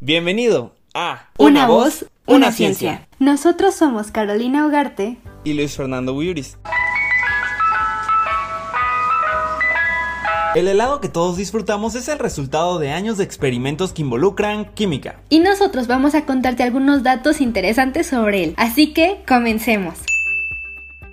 Bienvenido a Una, voz, una, ciencia. Nosotros somos Carolina Ugarte y Luis Fernando Buyuris. El helado que todos disfrutamos es el resultado de años de experimentos que involucran química. Y nosotros vamos a contarte algunos datos interesantes sobre él. Así que comencemos.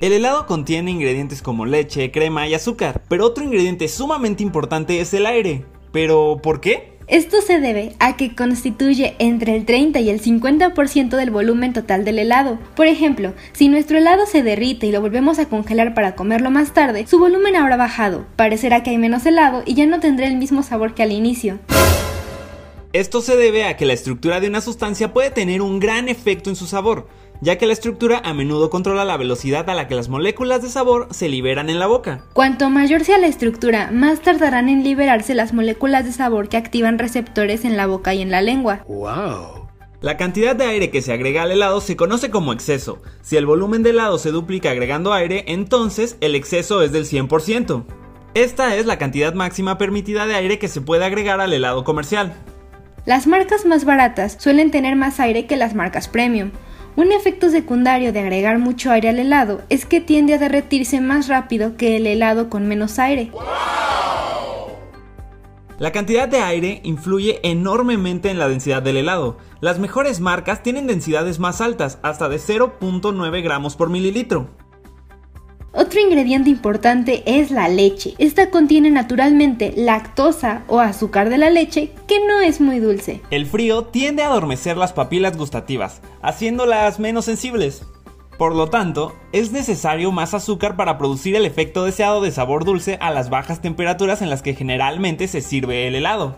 El helado contiene ingredientes como leche, crema y azúcar, pero otro ingrediente sumamente importante es el aire. ¿Pero por qué? Esto se debe a que constituye entre el 30 y el 50% del volumen total del helado. Por ejemplo, si nuestro helado se derrite y lo volvemos a congelar para comerlo más tarde, su volumen habrá bajado, parecerá que hay menos helado y ya no tendrá el mismo sabor que al inicio. Esto se debe a que la estructura de una sustancia puede tener un gran efecto en su sabor, ya que la estructura a menudo controla la velocidad a la que las moléculas de sabor se liberan en la boca. Cuanto mayor sea la estructura, más tardarán en liberarse las moléculas de sabor que activan receptores en la boca y en la lengua. ¡Wow! La cantidad de aire que se agrega al helado se conoce como exceso. Si el volumen del helado se duplica agregando aire, entonces el exceso es del 100%. Esta es la cantidad máxima permitida de aire que se puede agregar al helado comercial. Las marcas más baratas suelen tener más aire que las marcas premium. Un efecto secundario de agregar mucho aire al helado es que tiende a derretirse más rápido que el helado con menos aire. La cantidad de aire influye enormemente en la densidad del helado. Las mejores marcas tienen densidades más altas, hasta de 0.9 gramos por mililitro. Otro ingrediente importante es la leche. Esta contiene naturalmente lactosa o azúcar de la leche que no es muy dulce. El frío tiende a adormecer las papilas gustativas, haciéndolas menos sensibles. Por lo tanto, es necesario más azúcar para producir el efecto deseado de sabor dulce a las bajas temperaturas en las que generalmente se sirve el helado.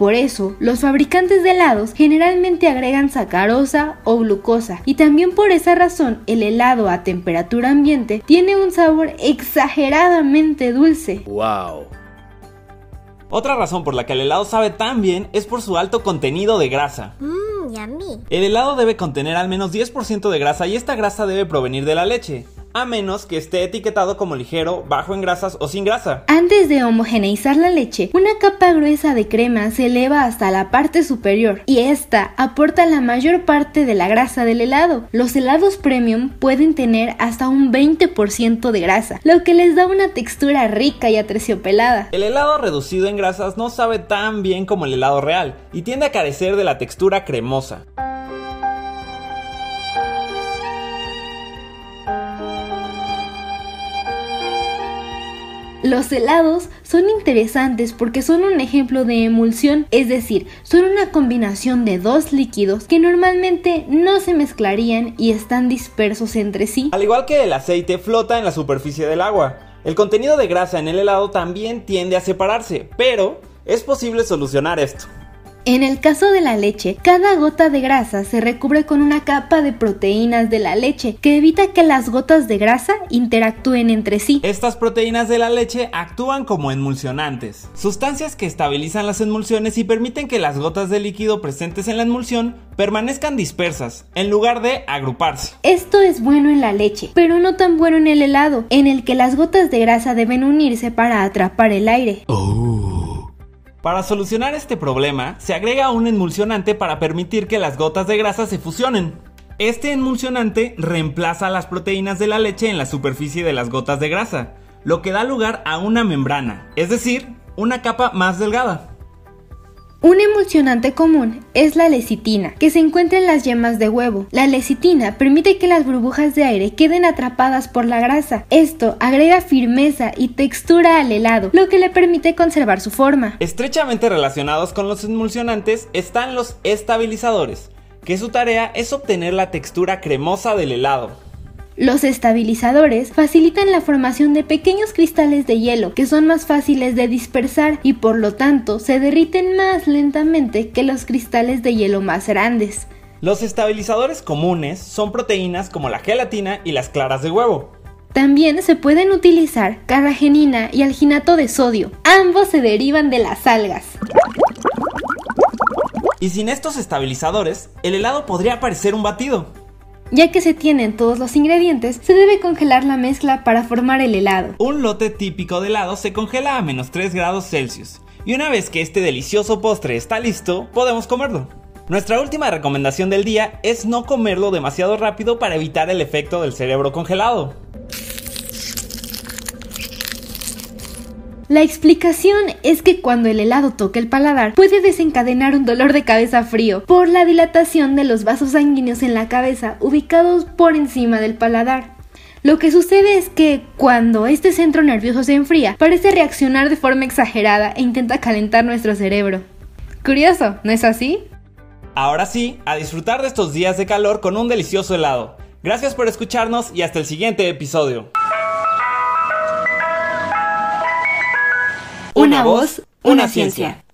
Por eso, los fabricantes de helados generalmente agregan sacarosa o glucosa y también por esa razón el helado a temperatura ambiente tiene un sabor exageradamente dulce. ¡Wow! Otra razón por la que el helado sabe tan bien es por su alto contenido de grasa. Mmm, yummy. El helado debe contener al menos 10% de grasa y esta grasa debe provenir de la leche a menos que esté etiquetado como ligero, bajo en grasas o sin grasa. Antes de homogeneizar la leche, una capa gruesa de crema se eleva hasta la parte superior y esta aporta la mayor parte de la grasa del helado. Los helados premium pueden tener hasta un 20% de grasa, lo que les da una textura rica y aterciopelada. El helado reducido en grasas no sabe tan bien como el helado real y tiende a carecer de la textura cremosa. Los helados son interesantes porque son un ejemplo de emulsión, es decir, son una combinación de dos líquidos que normalmente no se mezclarían y están dispersos entre sí. Al igual que el aceite flota en la superficie del agua, el contenido de grasa en el helado también tiende a separarse, pero es posible solucionar esto. En el caso de la leche, cada gota de grasa se recubre con una capa de proteínas de la leche que evita que las gotas de grasa interactúen entre sí. Estas proteínas de la leche actúan como emulsionantes, sustancias que estabilizan las emulsiones y permiten que las gotas de líquido presentes en la emulsión permanezcan dispersas en lugar de agruparse. Esto es bueno en la leche, pero no tan bueno en el helado, en el que las gotas de grasa deben unirse para atrapar el aire. Oh. Para solucionar este problema, se agrega un emulsionante para permitir que las gotas de grasa se fusionen. Este emulsionante reemplaza las proteínas de la leche en la superficie de las gotas de grasa, lo que da lugar a una membrana, es decir, una capa más delgada. Un emulsionante común es la lecitina, que se encuentra en las yemas de huevo. La lecitina permite que las burbujas de aire queden atrapadas por la grasa. Esto agrega firmeza y textura al helado, lo que le permite conservar su forma. Estrechamente relacionados con los emulsionantes están los estabilizadores, que su tarea es obtener la textura cremosa del helado. Los estabilizadores facilitan la formación de pequeños cristales de hielo que son más fáciles de dispersar y por lo tanto se derriten más lentamente que los cristales de hielo más grandes. Los estabilizadores comunes son proteínas como la gelatina y las claras de huevo. También se pueden utilizar carragenina y alginato de sodio. Ambos se derivan de las algas. Y sin estos estabilizadores, el helado podría parecer un batido. Ya que se tienen todos los ingredientes, se debe congelar la mezcla para formar el helado. Un lote típico de helado se congela a menos 3 grados Celsius Y una vez que este delicioso postre está listo, podemos comerlo. Nuestra última recomendación del día es no comerlo demasiado rápido para evitar el efecto del cerebro congelado. La explicación es que cuando el helado toca el paladar puede desencadenar un dolor de cabeza frío por la dilatación de los vasos sanguíneos en la cabeza ubicados por encima del paladar. Lo que sucede es que cuando este centro nervioso se enfría, parece reaccionar de forma exagerada e intenta calentar nuestro cerebro. Curioso, ¿no es así? Ahora sí, a disfrutar de estos días de calor con un delicioso helado. Gracias por escucharnos y hasta el siguiente episodio. Una voz, una ciencia.